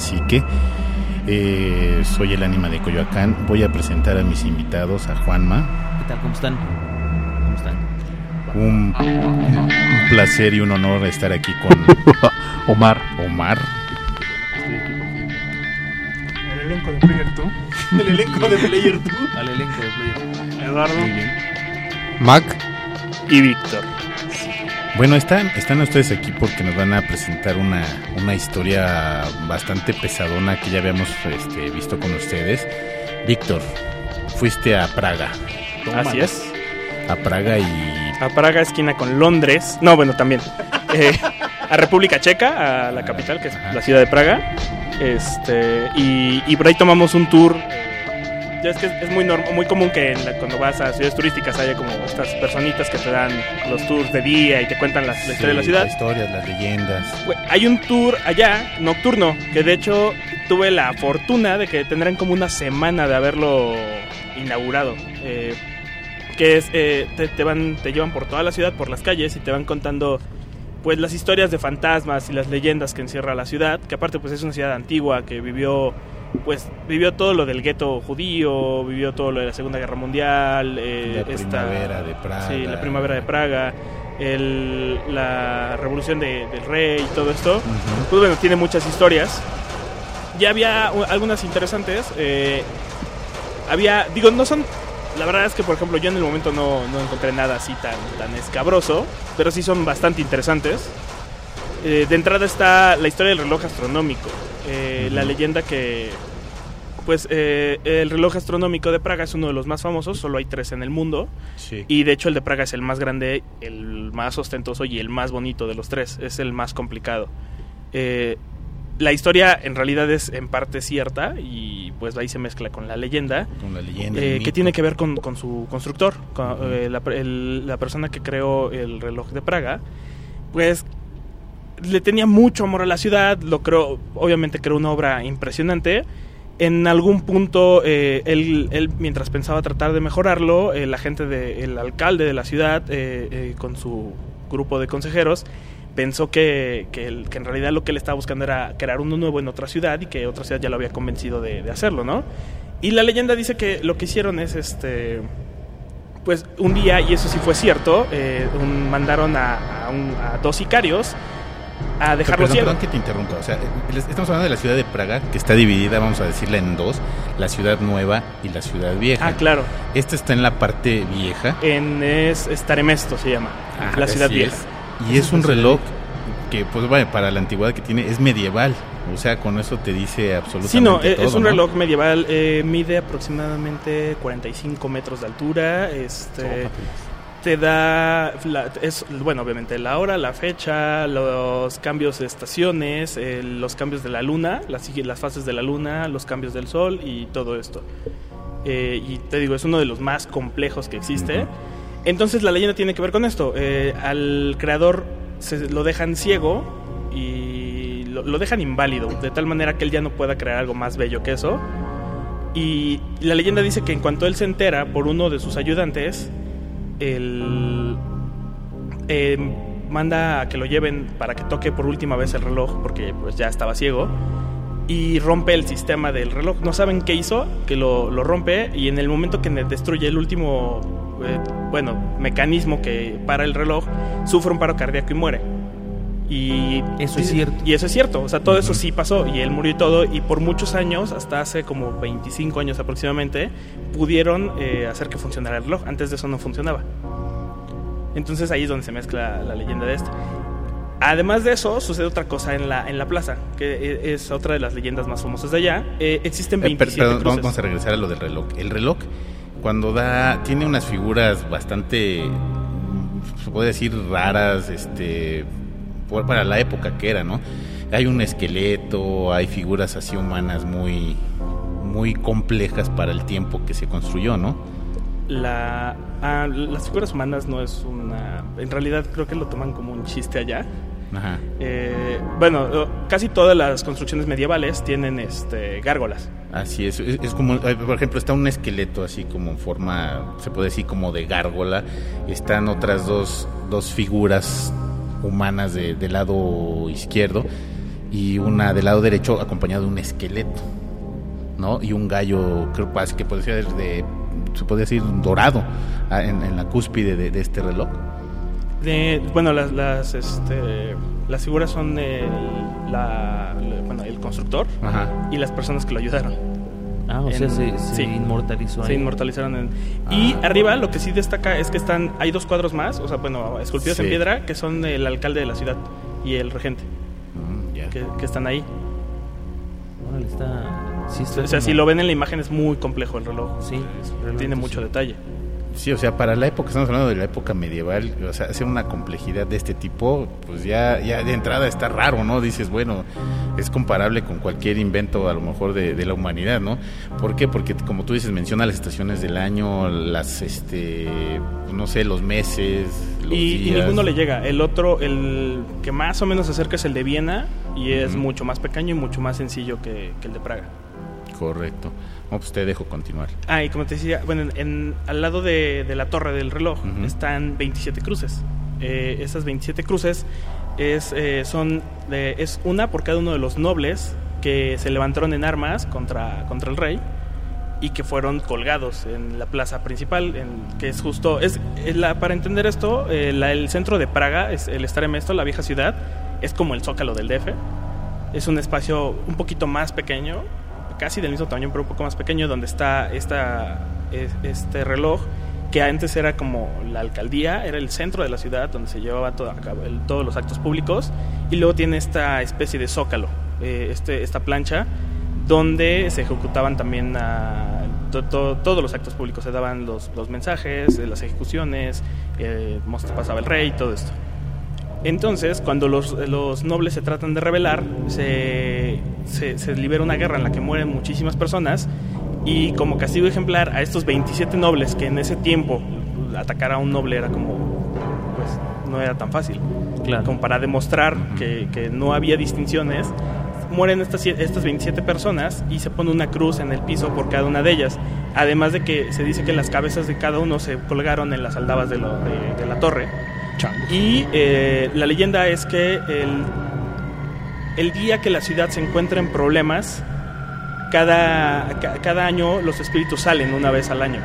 Cacique. Eh, soy el ánima de Coyoacán. Voy a presentar a mis invitados, a Juanma. ¿Qué tal? ¿Cómo están? ¿Cómo están? Un, un placer y un honor estar aquí con Omar. Omar. El elenco de Player 2. El elenco de Player 2. Al elenco de Player 2. Eduardo. Mac. y Víctor. Bueno, están, están ustedes aquí porque nos van a presentar una, una historia bastante pesadona que ya habíamos este, visto con ustedes. Víctor, fuiste a Praga. Así es. A Praga y A Praga, esquina con Londres. No, bueno, también. Eh, a República Checa, a la capital, que es la ciudad de Praga. Este, y, y por ahí tomamos un tour. Ya es que es, muy norm- muy común que la- cuando vas a ciudades turísticas haya como estas personitas que te dan los tours de día y te cuentan la, la historia de la ciudad. Las historias, las leyendas. Hay un tour allá, nocturno, que de hecho tuve la fortuna de que tendrán como una semana de haberlo inaugurado. Eh, que es, eh, te, te van, te llevan por toda la ciudad, por las calles, y te van contando pues las historias de fantasmas y las leyendas que encierra la ciudad, que aparte pues es una ciudad antigua que vivió pues vivió todo lo del gueto judío, vivió todo lo de la Segunda Guerra Mundial, eh, La esta- primavera de Praga. Sí, la primavera de Praga, el- la revolución de- del rey y todo esto. Pues bueno, tiene muchas historias. Ya había algunas interesantes. eh, había, digo, no son. La verdad es que, por ejemplo, yo en el momento no, no encontré nada así tan, tan escabroso, pero sí son bastante interesantes. Eh, de entrada está la historia del reloj astronómico. eh, La leyenda que. Pues eh, el reloj astronómico de Praga es uno de los más famosos, solo hay tres en el mundo. Sí. Y de hecho el de Praga es el más grande, el más ostentoso y el más bonito de los tres. Es el más complicado. Eh, la historia en realidad es en parte cierta y pues ahí se mezcla con la leyenda. Con la leyenda. eh, que tiene que ver con, con su constructor, con, eh, la, el- la persona que creó el reloj de Praga. Pues le tenía mucho amor a la ciudad, lo creó, obviamente creó una obra impresionante. En algún punto, eh, él, él, mientras pensaba tratar de mejorarlo, la gente del alcalde de la ciudad, con su grupo de consejeros, pensó que, que, en realidad lo que él estaba buscando era crear uno nuevo en otra ciudad y que otra ciudad ya lo había convencido de, de hacerlo, ¿no? Y la leyenda dice que lo que hicieron es este pues un día, y eso sí fue cierto, eh, un- mandaron a, a un- a dos sicarios a dejarlo Perdón, perdón que te interrumpa. O sea, estamos hablando de la ciudad de Praga, que está dividida, vamos a decirla en dos: la ciudad nueva y la ciudad vieja. Ah, claro. Esta está en la parte vieja. En es, Staremesto se llama, Ah, la ciudad vieja. es. Y es un reloj que, pues, bueno, para la antigüedad que tiene, es medieval. O sea, con eso te dice absolutamente Sí, no, eh, todo, es un ¿no? reloj medieval, eh, mide aproximadamente 45 metros de altura, este, te da, la- es, bueno, obviamente la hora, la fecha, los cambios de estaciones, eh, los cambios de la luna, las, las fases de la luna, los cambios del sol y todo esto. Eh, y te digo, es uno de los más complejos que existe. Entonces la leyenda tiene que ver con esto. Eh, al creador se lo dejan ciego y lo, dejan inválido, de tal manera que él ya no pueda crear algo más bello que eso. Y la leyenda dice que en cuanto él se entera por uno de sus ayudantes, él eh, manda a que lo lleven para que toque por última vez el reloj, porque pues ya estaba ciego, y rompe el sistema del reloj. No saben qué hizo, que lo, lo rompe, y en el momento que destruye el último, eh, bueno, mecanismo que para el reloj, sufre un paro cardíaco y muere. Y Eso es cierto. Y eso es cierto, o sea, todo eso sí pasó y él murió y todo y por muchos años, hasta hace como 25 años aproximadamente, pudieron eh, hacer que funcionara el reloj. Antes de eso no funcionaba. Entonces ahí es donde se mezcla la leyenda de esto. Además de eso, sucede otra cosa en la, en la plaza, que e- es otra de las leyendas más famosas de allá. Eh, existen Eh, per- 27 perdón, vamos- cruces. vamos a regresar a lo del reloj. El reloj, cuando da, tiene unas figuras bastante, se puede decir, raras, este, para la época que era, ¿no? Hay un esqueleto, hay figuras así humanas muy, muy complejas para el tiempo que se construyó, ¿no? La, ah, las figuras humanas no es una... En realidad creo que lo toman como un chiste allá. Ajá. Eh, bueno, casi todas las construcciones medievales tienen este, gárgolas. Así es, es, es como, eh, por ejemplo, está un esqueleto así como en forma, se puede decir como de gárgola, están otras dos, dos figuras humanas de, del lado izquierdo y una del lado derecho acompañado de un esqueleto, ¿no? Y un gallo, creo que que puede ser de, se puede decir dorado ah, en, en la cúspide de, de este reloj. De, bueno, las, las, este, las figuras son el, la, la- bueno, el constructor Ajá. y las personas que lo ayudaron. Ah, o sea, se, se sí. inmortalizó Se ahí. inmortalizaron en... Y Ah. arriba lo que sí destaca es que están hay dos cuadros más, o sea, bueno, esculpidos en piedra, que son el alcalde de la ciudad y el regente, Mm, que, que están ahí. Órale, está... Sí, está O sea, como- si lo ven en la imagen es muy complejo el reloj. Sí, Tiene sí. mucho detalle. Sí, o sea, para la época, estamos hablando de la época medieval, o sea, hacer una complejidad de este tipo, pues ya, ya de entrada está raro, ¿no? Dices, bueno, es comparable con cualquier invento a lo mejor de, de la humanidad, ¿no? ¿Por qué? Porque como tú dices, menciona las estaciones del año, las, este, no sé, los meses, los Y, y ninguno le llega. El otro, el que más o menos se acerca es el de Viena y es mucho más pequeño y mucho más sencillo que, que el de Praga. Correcto. No, pues te dejo continuar. Ah, y como te decía, bueno, en, en- al lado de, de la torre del reloj Ujú. están 27 cruces. Eh, esas 27 cruces es, eh, son de- es una por cada uno de los nobles que se levantaron en armas contra, contra el rey y que fueron colgados en la plaza principal, en- que es justo, es es la- para entender esto, eh, la- el centro de Praga, es el Stare Mesto, la vieja ciudad, es como el zócalo del DF, es un espacio un poquito más pequeño, casi del mismo tamaño, pero un poco más pequeño, donde está esta, es- este reloj, que antes era como la alcaldía, era el centro de la ciudad donde se llevaba todo a cabo, el- todos los actos públicos, y luego tiene esta especie de zócalo, eh, este, esta plancha, donde se ejecutaban también ah, to- to- todos los actos públicos, se daban los, los mensajes, eh, las ejecuciones, eh, pasaba el rey, todo esto. Entonces, cuando los, los nobles se tratan de rebelar, se, se, se libera una guerra en la que mueren muchísimas personas y como castigo ejemplar a estos 27 nobles, que en ese tiempo atacar a un noble era como, pues no era tan fácil, Claro. como para demostrar que, que no había distinciones, mueren estas, estas 27 personas y se pone una cruz en el piso por cada una de ellas. Además de que se dice que las cabezas de cada uno se colgaron en las aldabas de, lo- de- de la torre. Y eh, la leyenda es que el, el día que la ciudad se encuentra en problemas, cada, ca- cada año los espíritus salen una vez al año,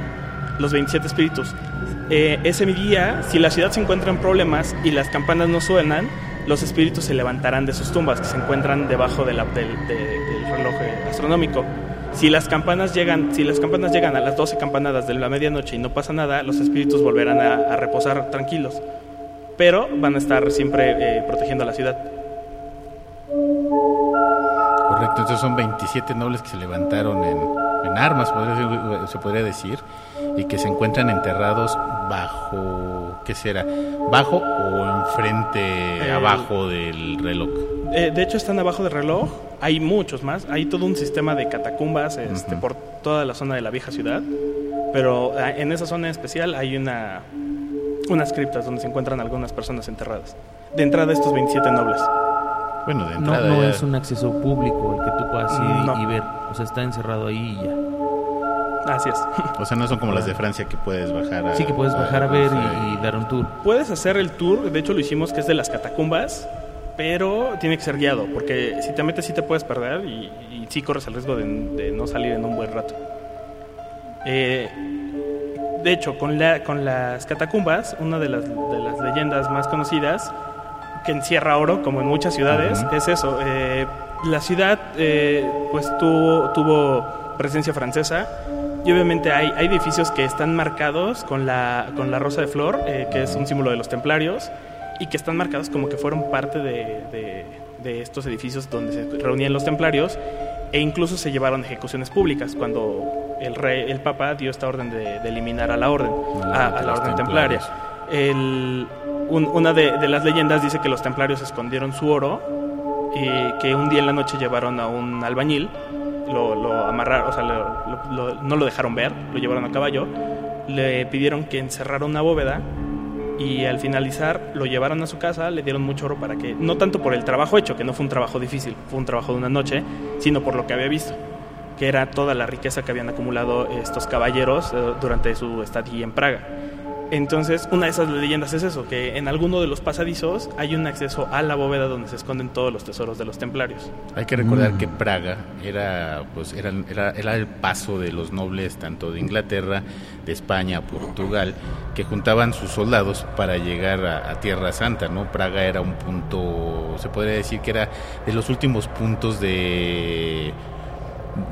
los 27 espíritus. Eh, ese día, si la ciudad se encuentra en problemas y las campanas no suenan, los espíritus se levantarán de sus tumbas que se encuentran debajo del, de- del reloj eh, astronómico. Si las campanas llegan, si las campanas llegan a las 12 campanadas de la medianoche y no pasa nada, los espíritus volverán a, a reposar tranquilos. Pero van a estar siempre eh, protegiendo a la ciudad. Correcto, entonces son 27 nobles que se levantaron en, en armas, se podría decir, y que se encuentran enterrados bajo, ¿qué será? ¿Bajo o enfrente, Eh, abajo del reloj? Eh, de hecho, están abajo del reloj. Hay muchos más. Hay todo un sistema de catacumbas este, por toda la zona de la vieja ciudad. Pero ah, en esa zona especial hay una, unas criptas donde se encuentran algunas personas enterradas. De entrada, estos 27 nobles. Bueno, de No, entrada no ya- es un acceso público el que tú puedas ir y- No. y ver. O sea, está encerrado ahí y ya. Así es. O sea, no son como las de Francia que puedes bajar a... Sí que puedes bajar a ver y, y dar un tour. Puedes hacer el tour, de hecho lo hicimos, que es de las catacumbas, pero tiene que ser guiado, porque si te metes sí te puedes perder y, y sí corres el riesgo de, de no salir en un buen rato. Eh, de hecho, con, la, con las catacumbas, una de las, de las leyendas más conocidas, que encierra oro, como en muchas ciudades, es eso. eh, la ciudad eh, pues tuvo, tuvo presencia francesa y obviamente hay, hay edificios que están marcados con la, con la rosa de flor, eh, que es un símbolo de los templarios, y que están marcados como que fueron parte de, de- de estos edificios donde se reunían los templarios, e incluso se llevaron ejecuciones públicas cuando el rey, el papa dio esta orden de, de eliminar a la orden, a, a la orden templaria. El- un- una de, las leyendas dice que los templarios escondieron su oro y que un día en la noche llevaron a un albañil, lo, lo amarraron, o sea, no lo dejaron ver, lo llevaron a caballo, le pidieron que encerrara una bóveda y al finalizar lo llevaron a su casa, le dieron mucho oro para que, no tanto por el trabajo hecho, que no fue un trabajo difícil, fue un trabajo de una noche, sino por lo que había visto, que era toda la riqueza que habían acumulado estos caballeros eh, durante su estadía en Praga. Entonces, una de esas leyendas es eso, que en alguno de los pasadizos hay un acceso a la bóveda donde se esconden todos los tesoros de los templarios. Hay que recordar que Praga era, pues, era, era, era el paso de los nobles tanto de Inglaterra, de España, Portugal, que juntaban sus soldados para llegar a, a Tierra Santa, ¿no? Praga era un punto, se podría decir que era de los últimos puntos de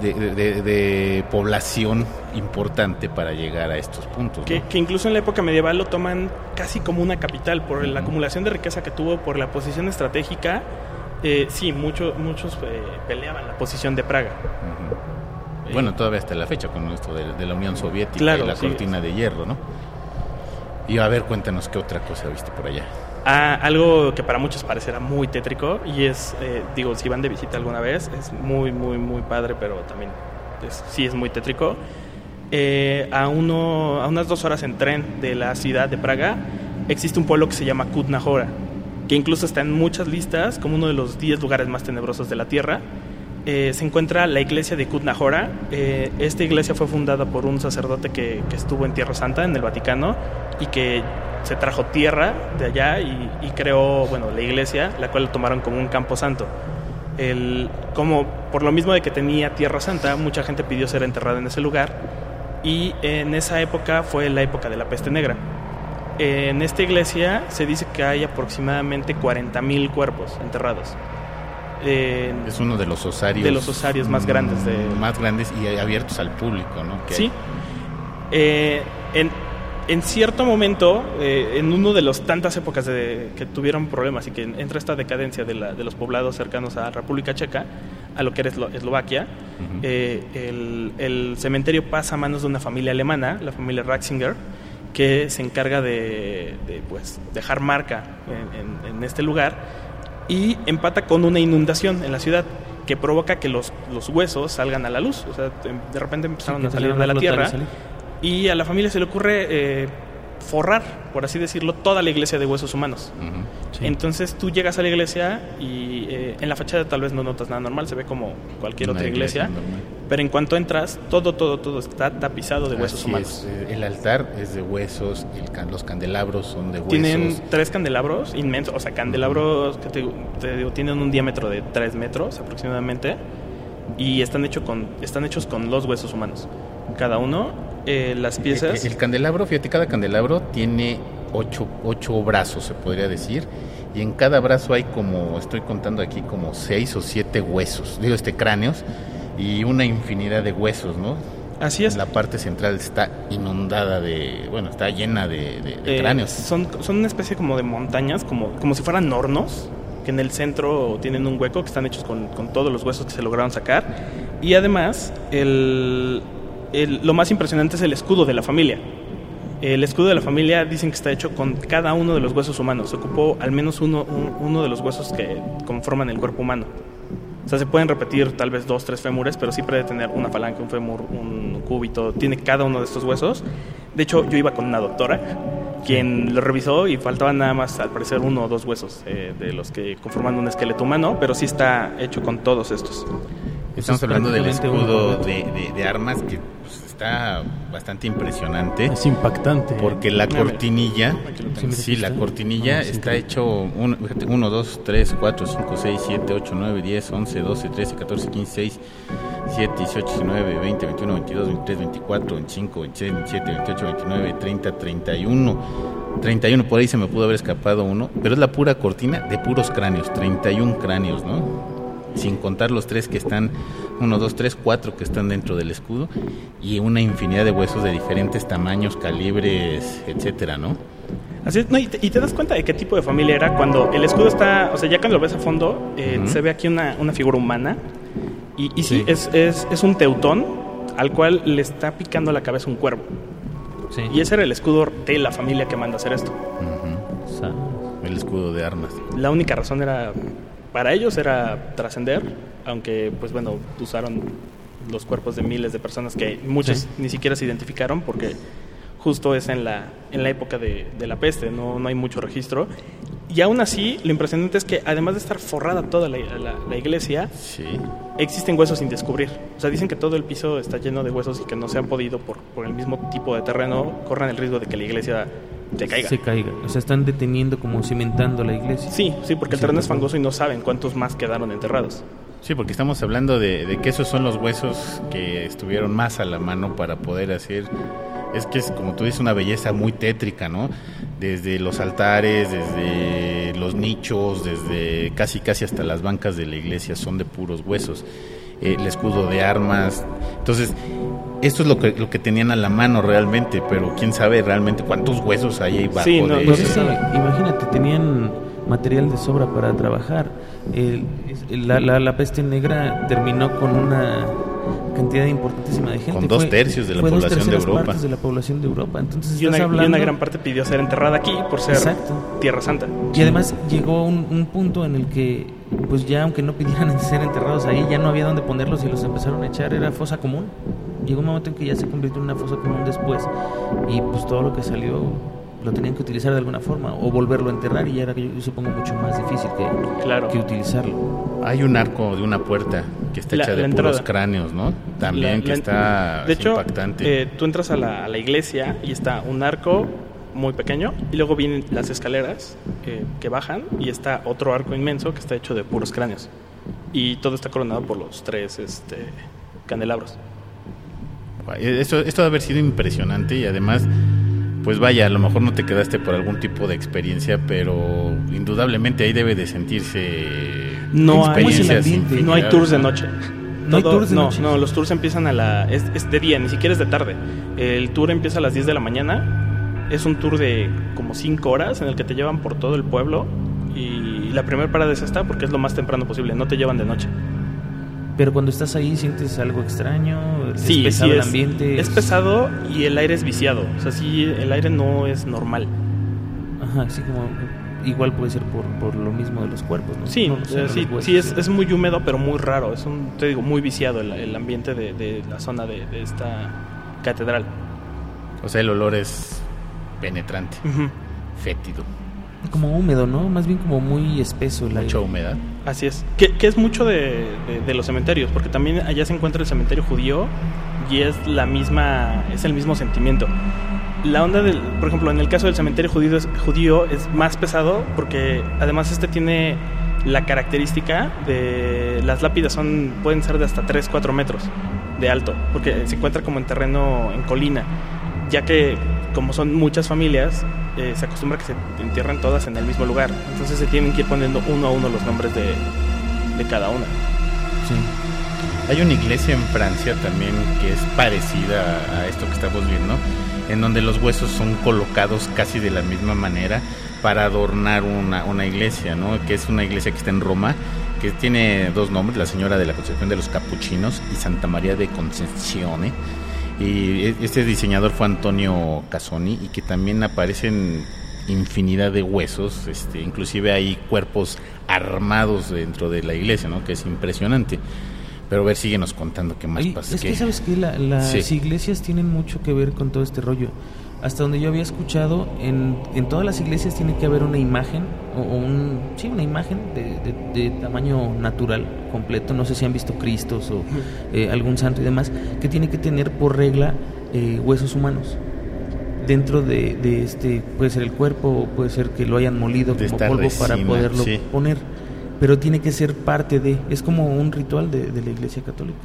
de, de, de, población importante para llegar a estos puntos. Que, ¿no? que, incluso en la época medieval lo toman casi como una capital por uh -huh. la acumulación de riqueza que tuvo, por la posición estratégica. Eh, sí, mucho, muchos eh, peleaban la posición de Praga. Uh -huh. Bueno, todavía hasta la fecha con esto de, de la Unión Soviética claro, y la sí, cortina sí. de hierro, ¿no? Y a ver, cuéntanos qué otra cosa viste por allá. Ah, algo que para muchos parecerá muy tétrico y es, eh, digo, si van de visita alguna vez, es muy, muy, muy padre, pero también es, sí es muy tétrico. Eh, a, uno, a unas dos horas en tren de la ciudad de Praga existe un pueblo que se llama Kutna Hora, que incluso está en muchas listas como uno de los 10 lugares más tenebrosos de la Tierra. Eh, se encuentra la iglesia de Kutna Hora. Eh, esta iglesia fue fundada por un sacerdote que, estuvo en Tierra Santa, en el Vaticano, y que se trajo tierra de allá y, creó, bueno, la iglesia, la cual tomaron como un campo santo. Como por lo mismo de que tenía Tierra Santa, mucha gente pidió ser enterrada en ese lugar y en esa época fue la época de la peste negra. En esta iglesia se dice que hay aproximadamente 40.000 cuerpos enterrados. Eh, es uno de los osarios de los osarios más grandes de más grandes y abiertos al público, ¿no? Que sí. Eh, en, en, cierto momento, eh, en uno de las tantas épocas de, que tuvieron problemas y que entra esta decadencia de, la, de, los poblados cercanos a República Checa, a lo que era Eslo Eslovaquia, uh -huh. el, el, cementerio pasa a manos de una familia alemana, la familia Ratzinger, que se encarga de, de pues, dejar marca en, en, en este lugar y empata con una inundación en la ciudad que provoca que los, los huesos salgan a la luz. O sea, de repente empezaron sí, a salir de la tierra y a la familia se le ocurre eh, forrar, por así decirlo, toda la iglesia de huesos humanos. Uh -huh. sí. Entonces tú llegas a la iglesia y eh, en la fachada tal vez no notas nada normal, se ve como cualquier Una otra iglesia, iglesia pero en cuanto entras, todo, todo, todo está tapizado de huesos así humanos. Es. El altar es de huesos, el, los candelabros son de huesos. Tienen tres candelabros inmensos, o sea, candelabros que te, te digo, tienen un diámetro de tres metros aproximadamente y están, hecho con, están hechos con los huesos humanos. Cada uno, eh, las piezas... El, el, candelabro, fíjate, cada candelabro tiene ocho, ocho brazos, se podría decir, y en cada brazo hay como, estoy contando aquí, como seis o siete huesos, digo, este, cráneos, y una infinidad de huesos, ¿no? Así es. La parte central está inundada de, bueno, está llena de, de, de eh, cráneos. Son, son una especie como de montañas, como, como si fueran hornos, que en el centro tienen un hueco que están hechos con, con todos los huesos que se lograron sacar. Y además, el, el, lo más impresionante es el escudo de la familia. El escudo de la familia dicen que está hecho con cada uno de los huesos humanos. Se ocupó al menos uno, un, uno de los huesos que conforman el cuerpo humano. O sea, se pueden repetir tal vez dos, tres fémures, pero sí puede tener una falange, un fémur, un cúbito. Tiene cada uno de estos huesos. De hecho, yo iba con una doctora quien lo revisó y faltaban nada más, al parecer, uno o dos huesos eh, de los que conforman un esqueleto humano, pero sí está hecho con todos estos. Estamos hablando del escudo de, de, de armas que pues, está bastante impresionante. Es impactante. Porque la cortinilla, sí, la cortinilla está hecho 1, 2, 3, 4, 5, 6, 7, 8, 9, 10, 11, 12, 13, 14, 15, 16, 17, 18, 19, 20, 21, 22, 23, 24, 25, 26, 27, 28, 29, 30, 31. 31, por ahí se me pudo haber escapado uno, pero es la pura cortina de puros cráneos, 31 cráneos, ¿no? Sin contar los tres que están, uno, dos, tres, cuatro que están dentro del escudo y una infinidad de huesos de diferentes tamaños, calibres, etcétera, ¿no? Así es, no, y, te, y, te, das cuenta de qué tipo de familia era cuando el escudo está, o sea, ya cuando lo ves a fondo, eh, uh -huh. se ve aquí una, una figura humana y, y sí, sí es, es, es, un teutón al cual le está picando la cabeza un cuervo. Sí. Y ese era el escudo de la familia que manda a hacer esto. Uh -huh. o sea, el escudo de armas. La única razón era para ellos era trascender, aunque pues bueno, usaron los cuerpos de miles de personas que muchos sí. ni siquiera se identificaron porque justo es en la, en la época de, de la peste, no, no, hay mucho registro. Y aún así, lo impresionante es que además de estar forrada toda la, la- la iglesia, Sí. existen huesos sin descubrir. O sea, dicen que todo el piso está lleno de huesos y que no se han podido, por, por el mismo tipo de terreno, corran el riesgo de que la iglesia se caiga. Se caiga. O sea, están deteniendo, como cimentando la iglesia. Sí, sí, porque el terreno es fangoso y no saben cuántos más quedaron enterrados. Sí, porque estamos hablando de, de que esos son los huesos que estuvieron más a la mano para poder hacer. Es que es, como tú dices, una belleza muy tétrica, ¿no? Desde los altares, desde los nichos, desde casi casi hasta las bancas de la iglesia son de puros huesos. Eh, el escudo de armas. Entonces, esto es lo que, lo que tenían a la mano realmente, pero quién sabe realmente cuántos huesos hay ahí bajo Sí, no, de no Pues se sabe. imagínate, tenían material de sobra para trabajar. El- la, la- la peste negra terminó con una cantidad importantísima de gente. Con dos tercios de la fue dos población de Europa. partes de la población de Europa. Entonces Y una, estás y hablando... una gran parte pidió ser enterrada aquí por ser Exacto. Tierra Santa. Y además llegó un, un punto en el que, pues ya aunque no pidieran ser enterrados ahí, ya no había dónde ponerlos y los empezaron a echar, era fosa común. Llegó un momento en que ya se convirtió en una fosa común después y pues todo lo que salió lo tenían que utilizar de alguna forma o volverlo a enterrar y ya era, yo supongo, mucho más difícil que, Claro. que utilizarlo. Hay un arco de una puerta que está La- hecha de puros cráneos, ¿no? También La- que la- está De hecho, impactante. eh, tú entras a la, a la iglesia y está un arco muy pequeño y luego vienen las escaleras eh, que bajan y está otro arco inmenso que está hecho de puros cráneos. Y todo está coronado por los tres este, candelabros. Esto, esto debe haber sido impresionante y además, pues vaya, a lo mejor no te quedaste por algún tipo de experiencia, pero indudablemente ahí debe de sentirse No hay- ¿Cómo es el experiencias ambiente? No hay tours de ¿no? noche. ¿No hay tours de no, noche? No, los tours empiezan a la... Es, es de día, ni siquiera es de tarde. El tour empieza a las 10 de la mañana. Es un tour de como 5 horas en el que te llevan por todo el pueblo. Y la primera parada es esta porque es lo más temprano posible. No te llevan de noche. Pero cuando estás ahí sientes algo extraño, Sí, es pesado sí, el es, ambiente. es pesado y el aire es viciado. O sea, sí, el aire no es normal. Ajá, así como igual puede ser por, por lo mismo de los cuerpos, ¿no? Sí, No lo sé, eh, sí, huesos. sí es, es muy húmedo, pero muy raro. Es un, te digo, muy viciado el, el ambiente de, de la zona de, de esta catedral. O sea, el olor es penetrante, fétido, como húmedo, ¿no? Más bien como muy espeso el mucha aire. humedad. Así es. Que, que es mucho de, de- de los cementerios, porque también allá se encuentra el cementerio judío y es la misma, es el mismo sentimiento. La onda del, por ejemplo, en el caso del cementerio judío es, más pesado porque además este tiene la característica de las lápidas son pueden ser de hasta 3, 4 metros de alto, porque se encuentra como en terreno en colina, ya que como son muchas familias, eh, se acostumbra que se entierren todas en el mismo lugar, entonces se tienen que ir poniendo uno a uno los nombres de, de cada una. Sí. Hay una iglesia en Francia también que es parecida a esto que estamos viendo, en donde los huesos son colocados casi de la misma manera para adornar una, una iglesia, ¿no? Que es una iglesia que está en Roma, que tiene dos nombres, la Señora de la Concepción de los Capuchinos y Santa María de Concezione. Y e- este diseñador fue Antonio Casoni y que también aparecen infinidad de huesos, este, inclusive hay cuerpos armados dentro de la iglesia, ¿no? Que es impresionante. Pero a ver, síguenos contando qué más Ay, pasa. es que, sabes que las Sí. iglesias tienen mucho que ver con todo este rollo. Hasta donde yo había escuchado, en, en todas las iglesias tiene que haber una imagen, o, o un, sí, una imagen de, de- de tamaño natural, completo. No sé si han visto Cristos o eh, algún santo y demás, que tiene que tener por regla eh, huesos humanos. Dentro de, de este, puede ser el cuerpo, o puede ser que lo hayan molido De como polvo para poderlo sí. poner. Pero tiene que ser parte de, es como un ritual de, de la iglesia católica.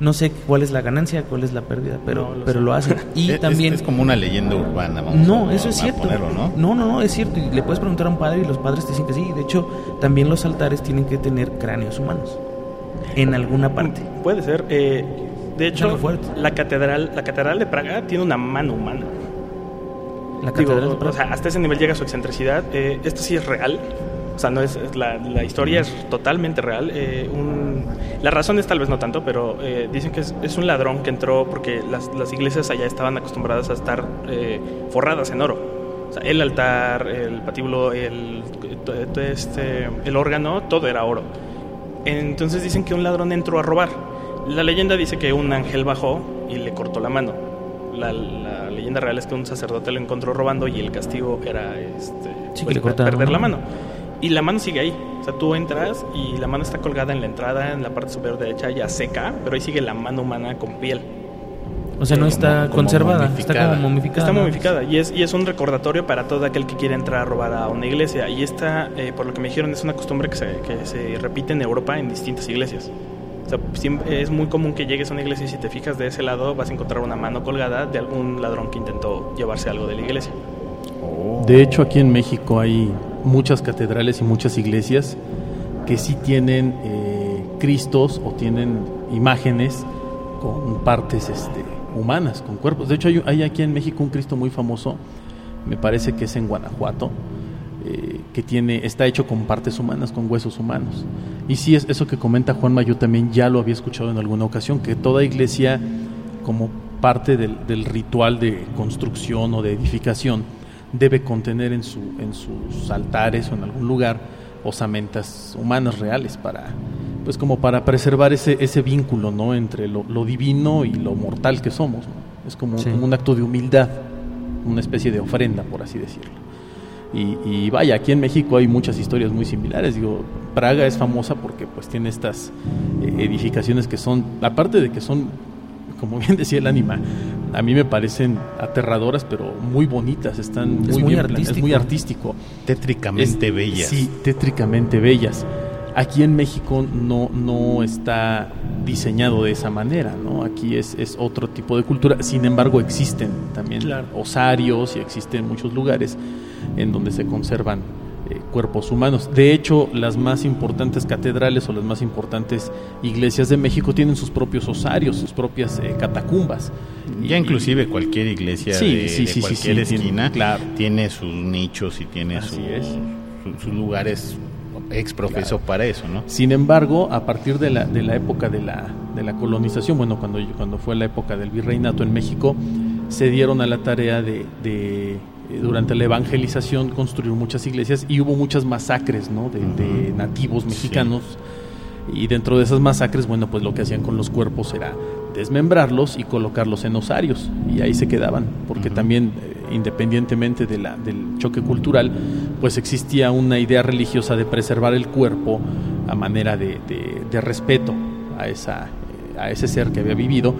No sé cuál es la ganancia, cuál es la pérdida, pero, No lo pero lo hacen. Y Es- también... es, como una leyenda urbana, vamos No, a- eso es a cierto. ponerlo, ¿no? no, no, no, es cierto. Y le puedes preguntar a un padre y los padres te dicen que sí. De hecho, también los altares tienen que tener cráneos humanos. En alguna parte. Puede ser. eh, de hecho, la catedral, la catedral de Praga tiene una mano humana. La Digo, catedral de o Praga. sea, hasta ese nivel llega su excentricidad. Eh, esto sí es real. O sea, no es, es la, la historia es totalmente real. Eh, un, las razones tal vez no tanto, pero eh, dicen que es, es un ladrón que entró porque las, las iglesias allá estaban acostumbradas a estar eh, forradas en oro. O sea, el altar, el patíbulo, el, to- este, el órgano, todo era oro. Entonces dicen que un ladrón entró a robar. La leyenda dice que un ángel bajó y le cortó la mano. la, la leyenda real es que un sacerdote lo encontró robando y el castigo era este, Sí, pues, perder la la mano. Y la mano sigue ahí. O sea, tú entras y la mano está colgada en la entrada, en la parte superior derecha, ya seca, pero ahí sigue la mano humana con piel. O sea, no Como- está como conservada, está como momificada. Está momificada y es, y es un recordatorio para todo aquel que quiere entrar a robar a una iglesia. Y esta, eh, por lo que me dijeron, es una costumbre que se, que se repite en Europa en distintas iglesias. O sea, siempre- es muy común que llegues a una iglesia y si te fijas de ese lado vas a encontrar una mano colgada de algún ladrón que intentó llevarse algo de la iglesia. De hecho, aquí en México hay muchas catedrales y muchas iglesias que sí tienen eh, cristos o tienen imágenes con partes este, humanas, con cuerpos. De hecho, hay, aquí en México un Cristo muy famoso, me parece que es en Guanajuato, eh, que tiene, está hecho con partes humanas, con huesos humanos. Y sí, es eso que comenta Juanma, yo también ya lo había escuchado en alguna ocasión, que toda iglesia, como parte del ritual de construcción o de edificación, debe contener en, su, en sus altares o en algún lugar osamentas humanas reales para pues como para preservar ese, ese vínculo ¿no? entre lo, lo divino y lo mortal que somos ¿no? es como, Sí. como un acto de humildad una especie de ofrenda por así decirlo y, y vaya aquí en México hay muchas historias muy similares digo Praga es famosa porque pues tiene estas eh, edificaciones que son aparte de que son como bien decía el ánima a mí me parecen aterradoras pero muy bonitas están Es muy, muy bien plan- es muy artístico. artístico Tétricamente es- bellas. Sí, tétricamente bellas. Aquí en México no, no está diseñado de esa manera, ¿no? Aquí es, es otro tipo de cultura. Sin embargo, existen también Claro. osarios y existen muchos lugares en donde se conservan eh, cuerpos humanos. De hecho, las más importantes catedrales o las más importantes iglesias de México tienen sus propios osarios, sus propias eh, catacumbas. Ya Y- inclusive cualquier iglesia Sí, de, sí, de sí, sí, cualquier sí, tiene- esquina claro. tiene sus nichos y tiene sus, su- sus lugares exprofeso para eso, ¿no? Sin embargo, a partir de la, de la época de la, de la colonización, bueno, cuando, cuando fue la época del virreinato en México, se dieron a la tarea de, de, durante la evangelización, construir muchas iglesias y hubo muchas masacres ¿no? de, nativos Sí. mexicanos. Y dentro de esas masacres, bueno, pues lo que hacían con los cuerpos era desmembrarlos y colocarlos en osarios. Y ahí se quedaban, porque también, eh, independientemente de la, del choque cultural, pues existía una idea religiosa de preservar el cuerpo a manera de, de- de respeto a, esa, eh, a ese ser que había vivido.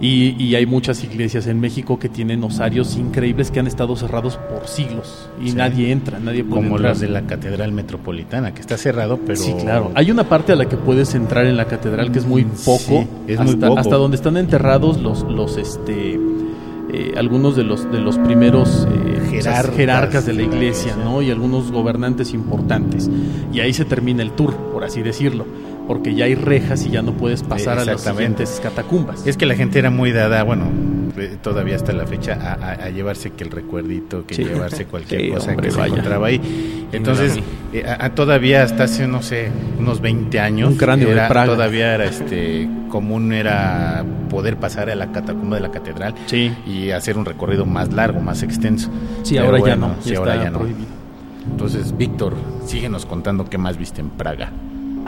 Y, y hay muchas iglesias en México que tienen osarios increíbles que han estado cerrados por siglos y Sí. nadie entra, nadie puede Como entrar. las de la Catedral Metropolitana, que está cerrado, pero... Sí, claro. Hay una parte a la que puedes entrar en la catedral que es muy Mm, poco, sí, es hasta, muy poco. hasta donde están enterrados los, los este, eh, algunos de los de los primeros eh, Jerarcas jerarcas de la iglesia. ¿no? Y algunos gobernantes importantes. Y ahí se termina el tour, por así decirlo, porque ya hay rejas y ya no puedes pasar a las siguientes catacumbas. Es que la gente era muy dada, bueno, eh, todavía hasta la fecha, a, a- a llevarse que el recuerdito, que Sí. llevarse cualquier Sí, cosa hombre, que se vaya. encontraba ahí. Entonces, eh, a- todavía hasta hace, no sé, unos 20 años, Un cráneo de era- Praga. todavía era este común era poder pasar a la catacumba de la catedral Sí. y hacer un recorrido más largo, más extenso. Sí, Pero ahora ya bueno, no, sí, ya ahora ya no. prohibido. Entonces, Víctor, síguenos contando qué más viste en Praga.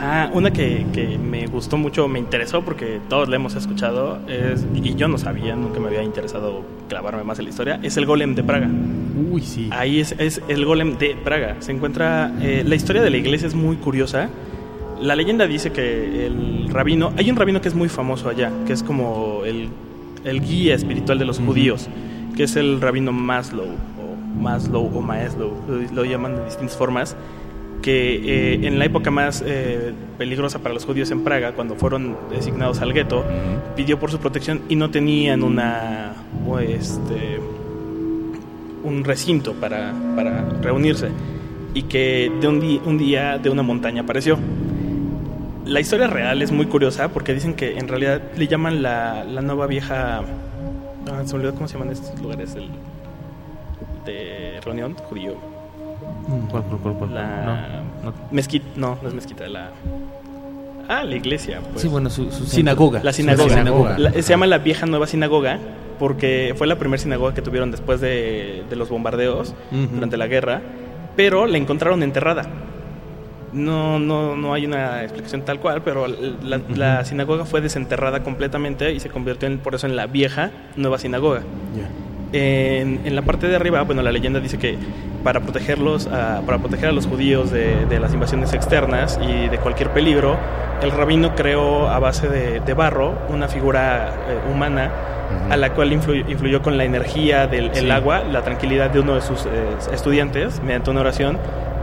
Ah, una que, que me gustó mucho, me interesó porque todos la hemos escuchado es, y yo no sabía, nunca me había interesado clavarme más en la historia, es el golem de Praga. Uy, sí. Ahí es, es el golem de Praga. Se encuentra. eh, la historia de la iglesia es muy curiosa. La leyenda dice que el rabino. Hay un rabino que es muy famoso allá, que es como el, el guía espiritual de los judíos, que es el rabino Maslow, o Maslow o Maeslow, lo, lo llaman de distintas formas. Que eh, en la época más eh, peligrosa para los judíos en Praga, cuando fueron designados al gueto, pidió por su protección y no tenían una. este un recinto para, para reunirse y que de un, di- un día de una montaña apareció. La historia real es muy curiosa porque dicen que en realidad le llaman la, la nueva vieja... ah, se me olvidó cómo se llaman estos lugares del- de reunión judío. Mm. ¿Cuál, cuál, cuál, cuál? La No, no. mezquita, no, no es mezquita, la... Ah, la iglesia. Pues. Sí, bueno, su. Sinagoga. La sinagoga. La sinagoga. La- se llama la vieja nueva sinagoga porque fue la primera sinagoga que tuvieron después de, de los bombardeos durante la guerra, pero la encontraron enterrada. No, no, no hay una explicación tal cual, pero la, la sinagoga fue desenterrada completamente y se convirtió en, por eso en la vieja nueva sinagoga. Ya. En, en la parte de arriba, bueno, la leyenda dice que para protegerlos, a, para proteger a los judíos de, de las invasiones externas y de cualquier peligro, el rabino creó a base de, de barro una figura eh, humana a la cual influyó, influyó con la energía del el agua, la tranquilidad de uno de sus eh, estudiantes mediante una oración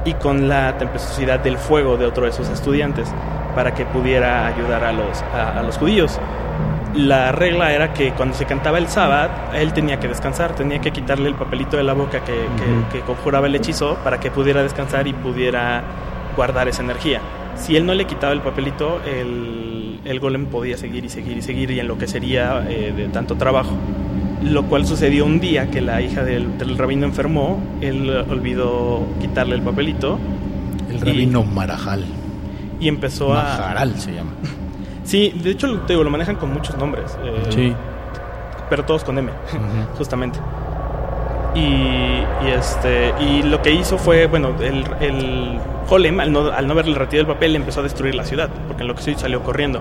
y con la tempestuosidad del fuego de otro de sus estudiantes para que pudiera ayudar a los, a, a los judíos. La regla era que cuando se cantaba el sábado, él tenía que descansar, tenía que quitarle el papelito de la boca que, que- Ujú. que conjuraba el hechizo para que pudiera descansar y pudiera guardar esa energía. Si él no le quitaba el papelito, el, el golem podía seguir y seguir y seguir y enloquecería eh, de tanto trabajo. Lo cual sucedió un día que la hija del, del rabino enfermó, él olvidó quitarle el papelito El rabino Marajal. y empezó a... Majaral se llama. Sí, de hecho te digo, lo manejan con muchos nombres, eh, Sí. pero todos con M, justamente. Y, y este y lo que hizo fue, bueno, el, el al no, al no haberle retirado el papel, empezó a destruir la ciudad, porque en lo que sí salió corriendo.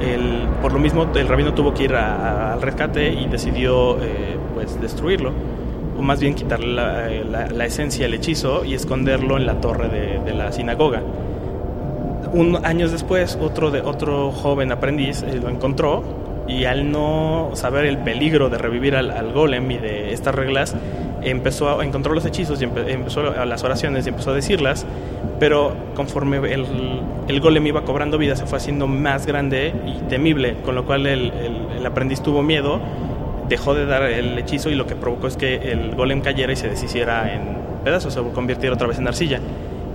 El, por lo mismo, el rabino tuvo que ir a- a- al rescate y decidió eh, pues destruirlo, o más bien quitarle la, eh, la- la esencia, el hechizo, y esconderlo en la torre de, de la sinagoga. Un, años después, otro, de, otro joven aprendiz eh, lo encontró y al no saber el peligro de revivir al, al golem y de estas reglas, empezó a encontró los hechizos y empe- empezó a las oraciones y empezó a decirlas, pero conforme el, el golem iba cobrando vida se fue haciendo más grande y temible, con lo cual el, el- el aprendiz tuvo miedo, dejó de dar el hechizo y lo que provocó es que el golem cayera y se deshiciera en pedazos, se convirtiera otra vez en arcilla.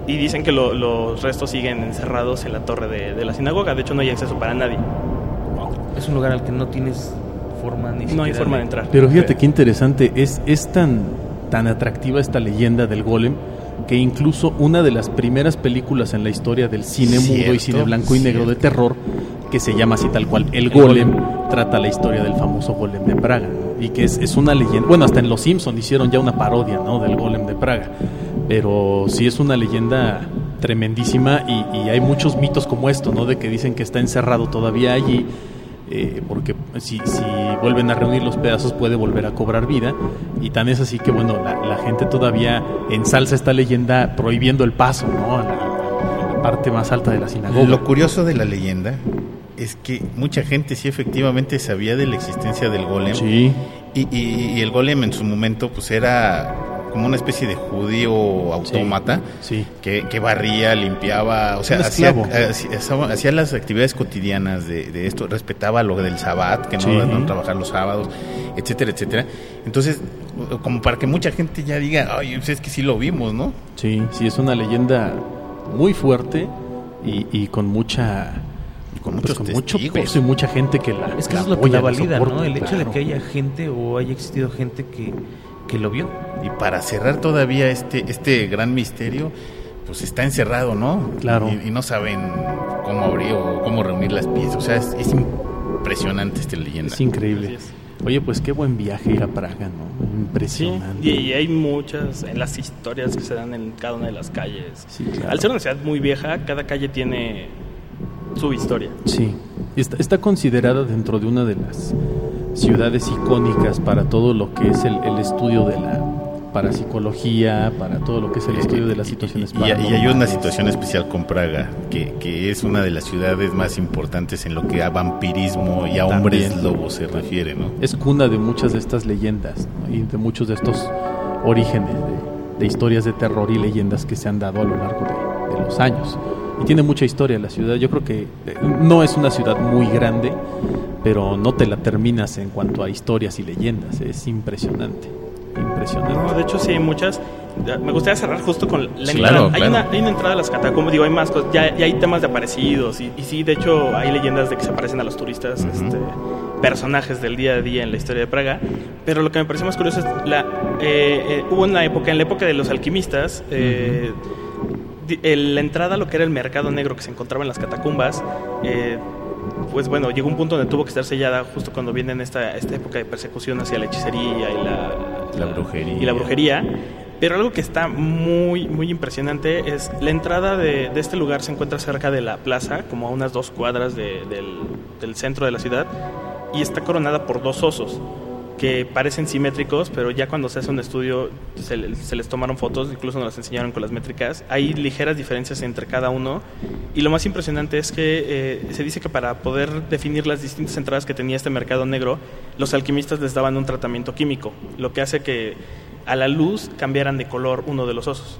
Y dicen que lo- los restos siguen encerrados en la torre de, de la sinagoga, de hecho no hay acceso para nadie, Es un lugar al que no tienes forma ni no hay siquiera forma de entrar. Pero fíjate qué interesante, es, es tan, tan atractiva esta leyenda del golem que incluso una de las primeras películas en la historia del cine mudo y Cierto, cine blanco y negro de cierto. terror, que se llama así tal cual, El, El golem, Golem. trata la historia del famoso golem de Praga. Y que es, es una leyenda, bueno, hasta en Los Simpson hicieron ya una parodia ¿no? del golem de Praga. Pero sí es una leyenda tremendísima y, y hay muchos mitos como esto, ¿no? De que dicen que está encerrado todavía allí eh, porque si, si vuelven a reunir los pedazos puede volver a cobrar vida y tan es así que bueno la, la gente todavía ensalza esta leyenda prohibiendo el paso ¿no? a, la, a la parte más alta de la sinagoga Lo curioso de la leyenda es que mucha gente sí efectivamente sabía de la existencia del golem. sí Y, y- y el golem en su momento pues era como una especie de judío autómata sí que, que barría, limpiaba, o sea, Un hacía, esclavo. hacía, hacía las actividades cotidianas de, de esto, respetaba lo del sabbat, que no, Sí. no trabajar los sábados, etcétera, etcétera. Entonces, como para que mucha gente ya diga, ay, pues es que sí lo vimos, ¿no? sí sí es una leyenda muy fuerte y, y con mucha Con pues, con mucho peso y mucha gente que la Es que la eso es lo que la valida, ¿no? El hecho claro. de que haya gente o haya existido gente que, que lo vio. Y para cerrar todavía este, este gran misterio, pues está encerrado, ¿no? Claro. Y, y no saben cómo abrir o cómo reunir las piezas. O sea, es, es impresionante esta leyenda. es increíble oye pues qué buen viaje ir a Praga no Sí, impresionante y, y hay muchas en las historias que se dan en cada una de las calles. Sí, claro. Al ser una ciudad muy vieja, cada calle tiene su historia. Sí, está, está considerada dentro de una de las ciudades icónicas para todo lo que es el, el estudio de la parapsicología, para todo lo que es el estudio de las situaciones Y, y- y hay una situación especial con Praga, que, que es una de las ciudades más importantes en lo que a vampirismo y a hombres También. lobos se refiere, ¿no? Es cuna de muchas de estas leyendas ¿no? y de muchos de estos orígenes de, de historias de terror y leyendas que se han dado a lo largo de, de los años. Y tiene mucha historia la ciudad. Yo creo que eh, no es una ciudad muy grande, pero no te la terminas en cuanto a historias y leyendas. Es impresionante. Impresionante. No, de hecho sí hay muchas. Me gustaría cerrar justo con la Sí, entrada. claro, hay, claro. Una, hay una entrada a las catacumbas, digo, hay más cosas. Ya, ya hay temas de aparecidos. Y, y sí, de hecho, hay leyendas de que se aparecen a los turistas, este, personajes del día a día en la historia de Praga. Pero lo que me parece más curioso es la. eh, eh, hubo una época, en la época de los alquimistas, eh, el- la entrada a lo que era el mercado negro que se encontraba en las catacumbas. eh, pues bueno, llegó un punto donde tuvo que estar sellada justo cuando viene esta, esta época de persecución hacia la hechicería y la, La brujería. y la brujería, Pero algo que está muy, muy impresionante es la entrada de, de este lugar se encuentra cerca de la plaza, como a unas dos cuadras de- del, del centro de la ciudad, y está coronada por dos osos que parecen simétricos, pero ya cuando se hace un estudio se, se les tomaron fotos, incluso nos las enseñaron con las métricas. Hay ligeras diferencias entre cada uno y lo más impresionante es que eh, se dice que para poder definir las distintas entradas que tenía este mercado negro, los alquimistas les daban un tratamiento químico, lo que hace que a la luz cambiaran de color uno de los osos.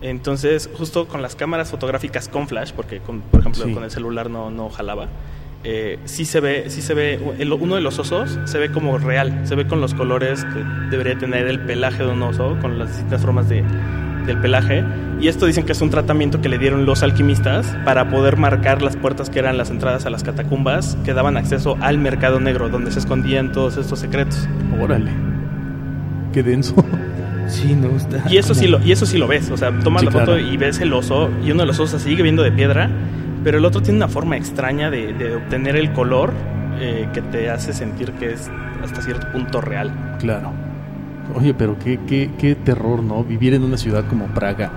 Entonces, justo con las cámaras fotográficas con flash, porque con- por ejemplo Sí. con el celular no, no jalaba, eh, sí se ve, sí se ve, el- uno de los osos se ve como real, se ve con los colores que debería tener el pelaje de un oso, con las distintas formas de, del pelaje. Y esto dicen que es un tratamiento que le dieron los alquimistas para poder marcar las puertas que eran las entradas a las catacumbas que daban acceso al mercado negro, donde se escondían todos estos secretos. Órale. Qué denso. Sí, no está. Y eso sí lo, y eso sí lo ves, o sea, tomas Sí, la foto claro. y ves el oso, y uno de los osos sigue viendo de piedra, pero el otro tiene una forma extraña de, de obtener el color eh, que te hace sentir que es hasta cierto punto real. Claro. Oye, pero qué, qué, qué terror, ¿no? Vivir en una ciudad como Praga.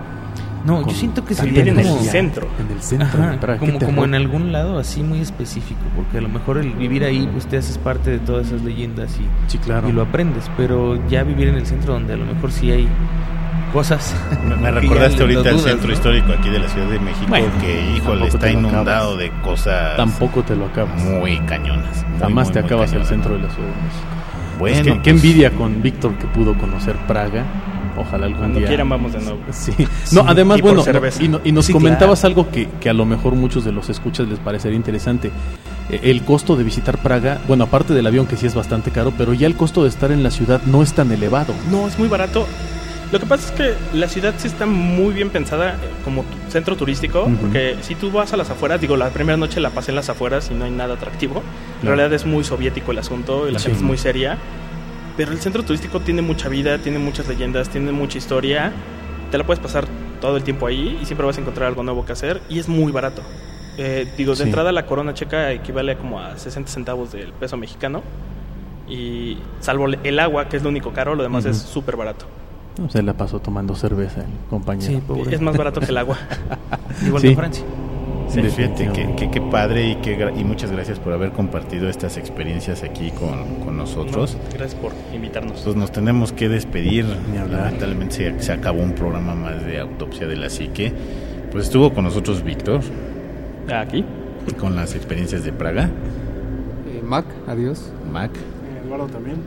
No, con yo siento que tanta vivir en el centro. En el centro Ajá, de Praga. como, como en algún lado así muy específico, porque a lo mejor el vivir ahí pues te haces parte de todas esas leyendas y, Sí, claro. y lo aprendes, pero ya vivir en el centro donde a lo mejor sí hay cosas. Me, recordaste ahorita el centro ¿no? histórico aquí de la Ciudad de México, Bueno, que, híjole, está inundado de cosas Tampoco te lo acabas. muy cañonas. muy, Jamás muy, te muy acabas el centro de la Ciudad de México. Bueno, Es que, qué pues, envidia con Víctor que pudo conocer Praga. Ojalá algún Cuando día. quieran vamos de nuevo. Sí. No, además, y bueno, y, no- y nos Sí, comentabas algo que, que a lo mejor muchos de los escuchas les parecería interesante. Eh, El costo de visitar Praga, bueno, aparte del avión que sí es bastante caro, pero ya el costo de estar en la ciudad no es tan elevado. No, es muy barato. Lo que pasa es que la ciudad sí está muy bien pensada eh, como centro turístico, Ujú. porque si tú vas a las afueras, digo, la primera noche la pasé en las afueras y no hay nada atractivo. En realidad es muy soviético el asunto y la Sí. gente es muy seria. Pero el centro turístico tiene mucha vida, tiene muchas leyendas, tiene mucha historia. Te la puedes pasar todo el tiempo ahí y siempre vas a encontrar algo nuevo que hacer y es muy barato. Eh, digo, de Sí. entrada la corona checa equivale como a 60 centavos del peso mexicano. Y salvo el agua, que es lo único caro, lo demás Ujú. es súper barato. No, se la pasó tomando cerveza el compañero. Sí, pobre. Es más barato que el agua. Igual Sí. que en Francia. Sí, fíjate, que, que- padre y, qué gra- y muchas gracias por haber compartido estas experiencias aquí con, con nosotros. No, gracias por invitarnos. Pues nos tenemos que despedir. Ni hablar. Lamentablemente se, se acabó un programa más de autopsia de la psique. Pues estuvo con nosotros Víctor, Aquí. con las experiencias de Praga, Eh, Mac, adiós. Mac, Eduardo también.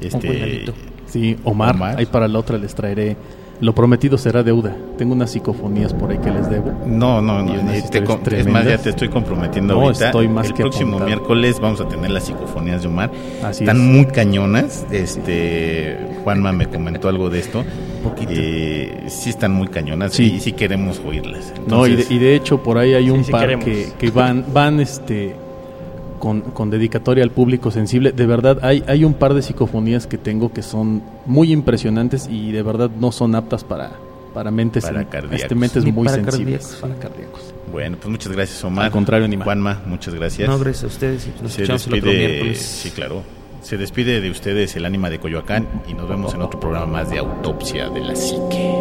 este. Sí, Omar, Omar. ahí para la otra les traeré. Lo prometido será deuda. Tengo unas psicofonías por ahí que les debo. No, no, no. Te es más, ya te estoy comprometiendo No, ahorita. estoy más El que próximo apuntado. miércoles vamos a tener las psicofonías de Omar. Así Están es. muy cañonas. Este, Juanma me comentó algo de esto. Poquito. Eh, sí están muy cañonas Sí. y sí queremos oírlas. No, y de, y de hecho por ahí hay un Sí, par que, que van, van este con, con dedicatoria al público sensible. De verdad, hay, hay un par de psicofonías que tengo que son muy impresionantes y de verdad no son aptas para, para mentes, Para este, mentes muy para sensibles. cardíacos, Para sí. cardíacos. Bueno, pues muchas gracias Omar. Al contrario, ni más. Juanma, muchas gracias. No, gracias a ustedes. y Nos Se escuchamos el otro despide, miércoles. sí, claro. Se despide de ustedes el ánima de Coyoacán y nos vemos en otro programa más de autopsia de la psique.